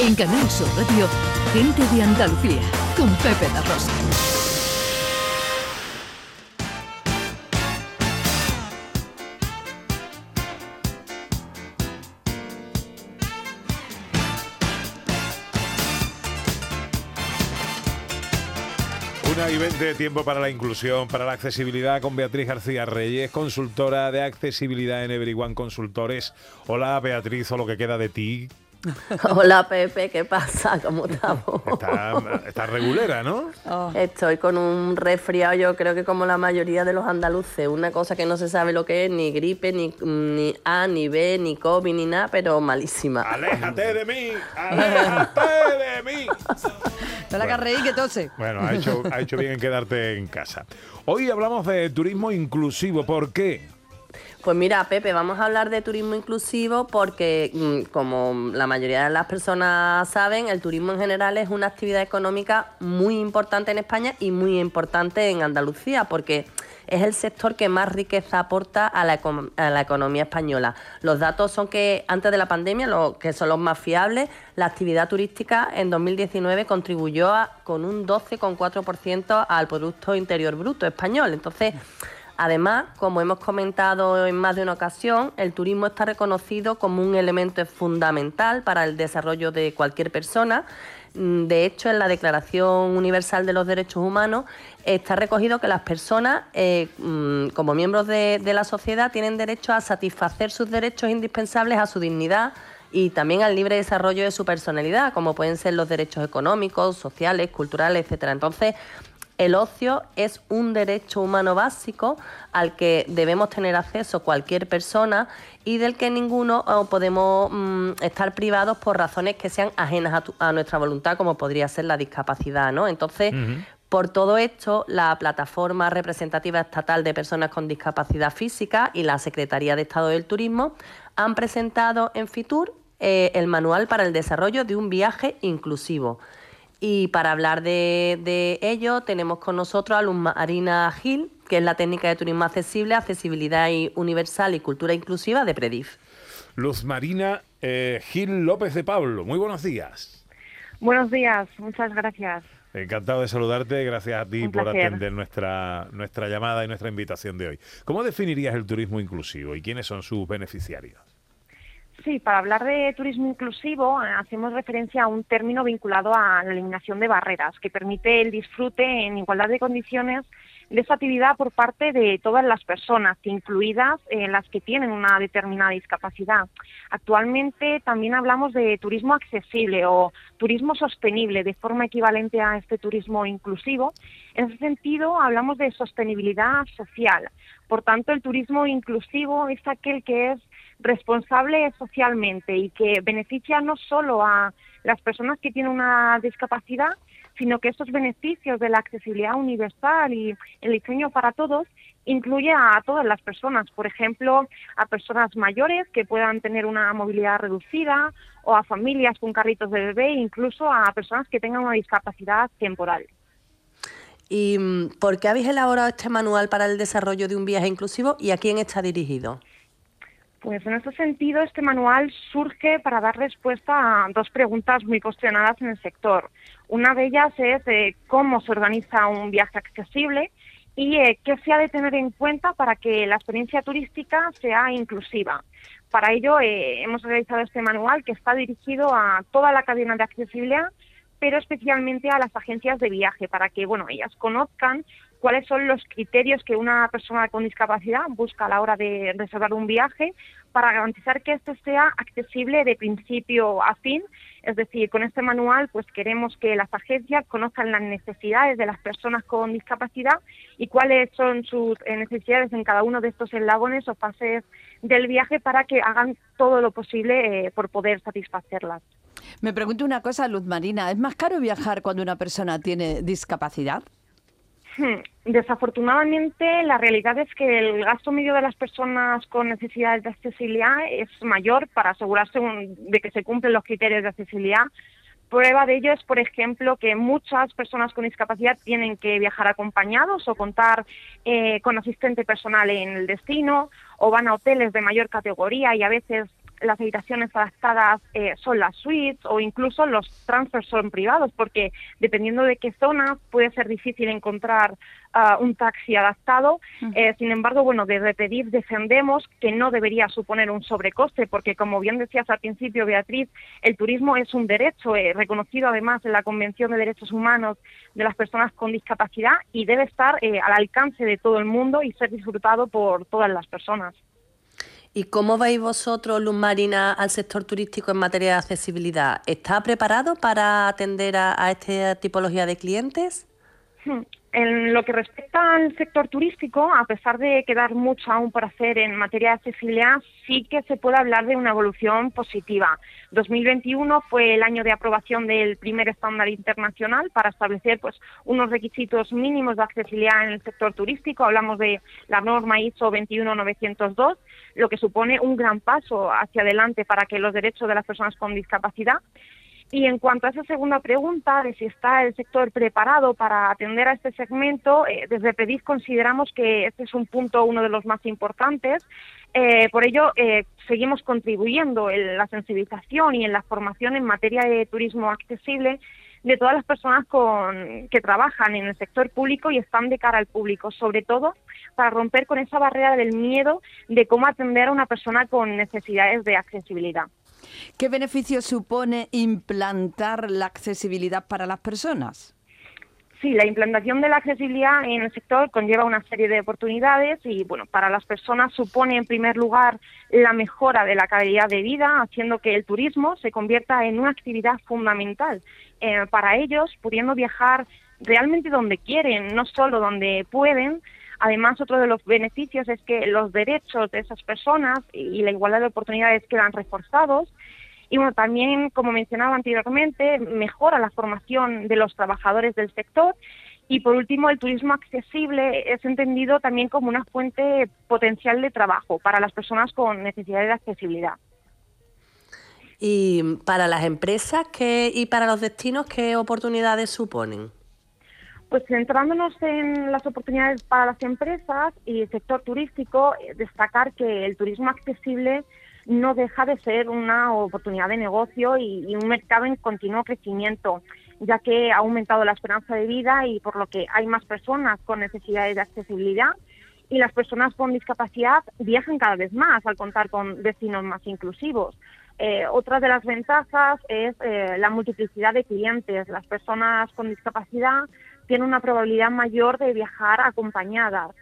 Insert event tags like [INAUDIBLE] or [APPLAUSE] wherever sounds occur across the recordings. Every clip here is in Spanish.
En Canal Sur Radio, Gente de Andalucía, con Pepe La Rosa. Una y 20 tiempo para la inclusión, para la accesibilidad con Beatriz García Reyes, consultora de accesibilidad en Everyone Consultores. Hola Beatriz, o lo que queda de ti. [LAUGHS] Hola Pepe, ¿qué pasa? ¿Cómo estamos? Está, regulera, ¿no? Oh. Estoy con un resfriado, yo creo que como la mayoría de los andaluces, una cosa que no se sabe lo que es, ni gripe, ni, ni A, ni B, ni COVID, ni nada, pero malísima. ¡Aléjate de mí! [LAUGHS] ¡Aléjate de mí! No la bueno, que tose. Bueno, ha hecho, ha hecho bien en quedarte en casa. Hoy hablamos de turismo inclusivo. ¿Por qué? Pues mira, Pepe, vamos a hablar de turismo inclusivo porque, mm, como la mayoría de las personas saben, el turismo en general es una actividad económica muy importante en España y muy importante en Andalucía, porque es el sector que más riqueza aporta a la, economía española. Los datos son que antes de la pandemia, los que son los más fiables, la actividad turística en 2019 contribuyó con un 12,4% al Producto Interior Bruto español. Entonces, Además, como hemos comentado en más de una ocasión, el turismo está reconocido como un elemento fundamental para el desarrollo de cualquier persona. Mm, de hecho, en la Declaración Universal de los Derechos Humanos está recogido que las personas, eh, mm, como miembros de, la sociedad, tienen derecho a satisfacer sus derechos indispensables a su dignidad, y también al libre desarrollo de su personalidad, como pueden ser los derechos económicos, sociales, culturales, etcétera. Entonces, el ocio es un derecho humano básico al que debemos tener acceso cualquier persona y del que ninguno podemos mm, estar privados por razones que sean ajenas a, nuestra voluntad, como podría ser la discapacidad, ¿no? Entonces, por todo esto, la Plataforma Representativa Estatal de Personas con Discapacidad Física y la Secretaría de Estado del Turismo han presentado en FITUR eh, el Manual para el Desarrollo de un Viaje Inclusivo y para hablar de, ello tenemos con nosotros a Luz Marina Gil, que es la técnica de turismo accesible, accesibilidad universal y cultura inclusiva de Predif. Luz Marina eh, Gil López de Pablo, muy buenos días. Buenos días, muchas gracias. Encantado de saludarte, gracias a ti por atender nuestra, nuestra llamada y nuestra invitación de hoy. ¿Cómo definirías el turismo inclusivo y quiénes son sus beneficiarios? Sí, para hablar de turismo inclusivo eh, hacemos referencia a un término vinculado a la eliminación de barreras que permite el disfrute en igualdad de condiciones de esta actividad por parte de todas las personas, incluidas eh, las que tienen una determinada discapacidad. Actualmente también hablamos de turismo accesible o turismo sostenible de forma equivalente a este turismo inclusivo. En ese sentido, hablamos de sostenibilidad social. Por tanto, el turismo inclusivo es aquel que es responsable socialmente y que beneficia no solo a las personas que tienen una discapacidad, sino que estos beneficios de la accesibilidad universal y el diseño para todos incluye a todas las personas, por ejemplo, a personas mayores que puedan tener una movilidad reducida o a familias con carritos de bebé, incluso a personas que tengan una discapacidad temporal. ¿Y mm, por qué habéis elaborado este manual para el desarrollo de un viaje inclusivo y a quién está dirigido? Pues en este sentido, este manual surge para dar respuesta a dos preguntas muy cuestionadas en el sector. Una de ellas es cómo se organiza un viaje accesible y eh, qué se ha de tener en cuenta para que la experiencia turística sea inclusiva. Para ello eh, hemos realizado este manual que está dirigido a toda la cadena de accesibilidad, pero especialmente a las agencias de viaje para que bueno ellas conozcan cuáles son los criterios que una persona con discapacidad busca a la hora de reservar un viaje para garantizar que esto sea accesible de principio a fin. Es decir, con este manual pues queremos que las agencias conozcan las necesidades de las personas con discapacidad y cuáles son sus eh, necesidades en cada uno de estos eslabones o fases del viaje para que hagan todo lo posible eh, por poder satisfacerlas. Me pregunto una cosa, Luz Marina, ¿es más caro viajar cuando una persona tiene discapacidad? Hmm. Desafortunadamente, la realidad es que el gasto medio de las personas con necesidades de accesibilidad es mayor para asegurarse de que se cumplen los criterios de accesibilidad. Prueba de ello es, por ejemplo, que muchas personas con discapacidad tienen que viajar acompañados o contar eh, con asistente personal en el destino o van a hoteles de mayor categoría y a veces las habitaciones adaptadas eh, son las suites o incluso los transfers son privados, porque dependiendo de qué zona puede ser difícil encontrar ah, un taxi adaptado. Eh, sin embargo, bueno, desde pedir defendemos que no debería suponer un sobrecoste, porque como bien decías al principio, Beatriz, el turismo es un derecho eh, reconocido además en la Convención de Derechos Humanos de las Personas con Discapacidad y debe estar al alcance de todo el mundo y ser disfrutado por todas las personas. ¿Y cómo veis vosotros, Luz Marina, al sector turístico en materia de accesibilidad? ¿Está preparado para atender a, esta tipología de clientes? En lo que respecta al sector turístico, a pesar de quedar mucho aún por hacer en materia de accesibilidad, sí que se puede hablar de una evolución positiva. 2021 fue el año de aprobación del primer estándar internacional para establecer pues, unos requisitos mínimos de accesibilidad en el sector turístico. Hablamos de la norma ISO 21902, lo que supone un gran paso hacia adelante para que los derechos de las personas con discapacidad y en cuanto a esa segunda pregunta de si está el sector preparado para atender a este segmento, eh, desde PEDIF consideramos que este es un punto, uno de los más importantes. Eh, por ello, eh, seguimos contribuyendo en la sensibilización y en la formación en materia de turismo accesible de todas las personas con, que trabajan en el sector público y están de cara al público, sobre todo para romper con esa barrera del miedo de cómo atender a una persona con necesidades de accesibilidad. ¿Qué beneficio supone implantar la accesibilidad para las personas? Sí, la implantación de la accesibilidad en el sector conlleva una serie de oportunidades y, bueno, para las personas supone, en primer lugar, la mejora de la calidad de vida, haciendo que el turismo se convierta en una actividad fundamental eh, para ellos, pudiendo viajar realmente donde quieren, no solo donde pueden, Además, otro de los beneficios es que los derechos de esas personas y la igualdad de oportunidades quedan reforzados. Y bueno, también, como mencionaba anteriormente, mejora la formación de los trabajadores del sector. Y por último, el turismo accesible es entendido también como una fuente potencial de trabajo para las personas con necesidades de accesibilidad. ¿Y para las empresas y para los destinos qué oportunidades suponen? Pues centrándonos en las oportunidades para las empresas y el sector turístico, eh, destacar que el turismo accesible no deja de ser una oportunidad de negocio y, un mercado en continuo crecimiento, ya que ha aumentado la esperanza de vida y por lo que hay más personas con necesidades de accesibilidad y las personas con discapacidad viajan cada vez más al contar con destinos más inclusivos. Eh, otra de las ventajas es eh, la multiplicidad de clientes. Las personas con discapacidad tiene una probabilidad mayor de viajar acompañadas.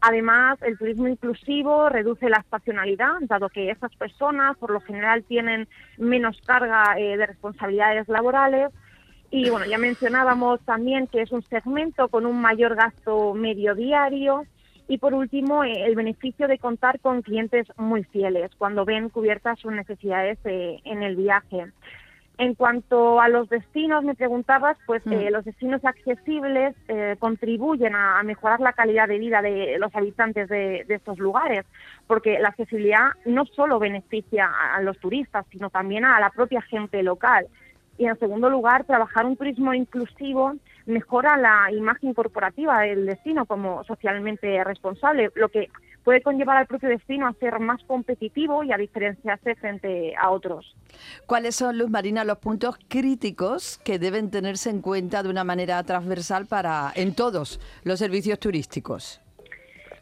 Además, el turismo inclusivo reduce la estacionalidad, dado que esas personas por lo general tienen menos carga eh, de responsabilidades laborales. Y bueno, ya mencionábamos también que es un segmento con un mayor gasto medio diario. Y por último, eh, el beneficio de contar con clientes muy fieles cuando ven cubiertas sus necesidades eh, en el viaje. En cuanto a los destinos, me preguntabas, pues mm. eh, los destinos accesibles eh, contribuyen a, mejorar la calidad de vida de los habitantes de, estos lugares, porque la accesibilidad no solo beneficia a, los turistas, sino también a la propia gente local. Y en segundo lugar, trabajar un turismo inclusivo mejora la imagen corporativa del destino como socialmente responsable, lo que puede conllevar al propio destino a ser más competitivo y a diferenciarse frente a otros. ¿Cuáles son, Luz Marina, los puntos críticos que deben tenerse en cuenta de una manera transversal para en todos los servicios turísticos?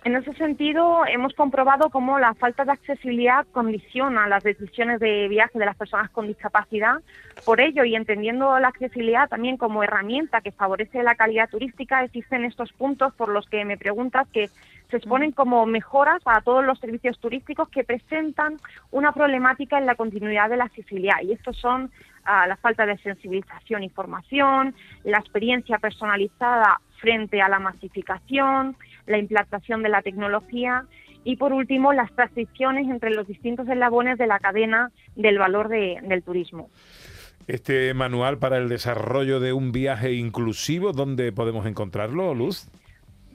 En ese sentido, hemos comprobado cómo la falta de accesibilidad condiciona las decisiones de viaje de las personas con discapacidad. Por ello, y entendiendo la accesibilidad también como herramienta que favorece la calidad turística, existen estos puntos por los que me preguntas que se exponen como mejoras para todos los servicios turísticos que presentan una problemática en la continuidad de la accesibilidad. Y estos son ah, la falta de sensibilización y formación, la experiencia personalizada frente a la masificación, la implantación de la tecnología y, por último, las transiciones entre los distintos eslabones de la cadena del valor del turismo. Este manual para el desarrollo de un viaje inclusivo, ¿dónde podemos encontrarlo, Luz?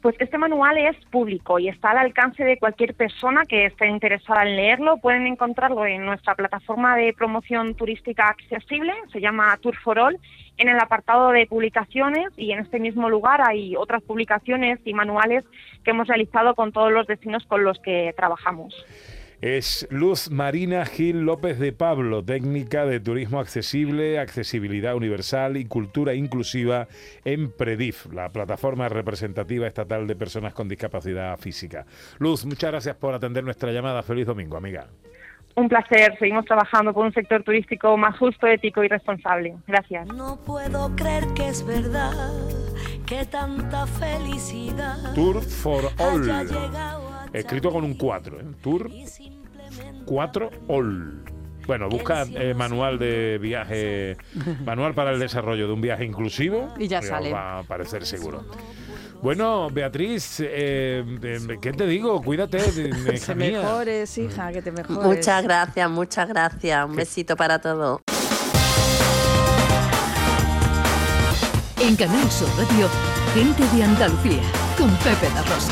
Pues este manual es público y está al alcance de cualquier persona que esté interesada en leerlo. Pueden encontrarlo en nuestra plataforma de promoción turística accesible, se llama Tour for All, en el apartado de publicaciones y en este mismo lugar hay otras publicaciones y manuales que hemos realizado con todos los destinos con los que trabajamos. Es Luz Marina Gil López de Pablo, técnica de turismo accesible, accesibilidad universal y cultura inclusiva en PREDIF, la plataforma representativa estatal de personas con discapacidad física. Luz, muchas gracias por atender nuestra llamada. Feliz domingo, amiga. Un placer, seguimos trabajando por un sector turístico más justo, ético y responsable. Gracias. No puedo creer que es verdad que tanta felicidad Tour for All. Escrito con un 4, ¿eh? Tour y simplemente 4 All. Bueno, busca eh, manual de viaje, manual para el desarrollo de un viaje inclusivo. Y ya sale. Va a aparecer seguro. Bueno, Beatriz, eh, eh, ¿qué te digo? Cuídate, [LAUGHS] Que mía. mejores, hija, que te mejores. Muchas gracias, muchas gracias. Un besito para todos. En Canal Sur Radio, gente de Andalucía, con Pepe La Rosa.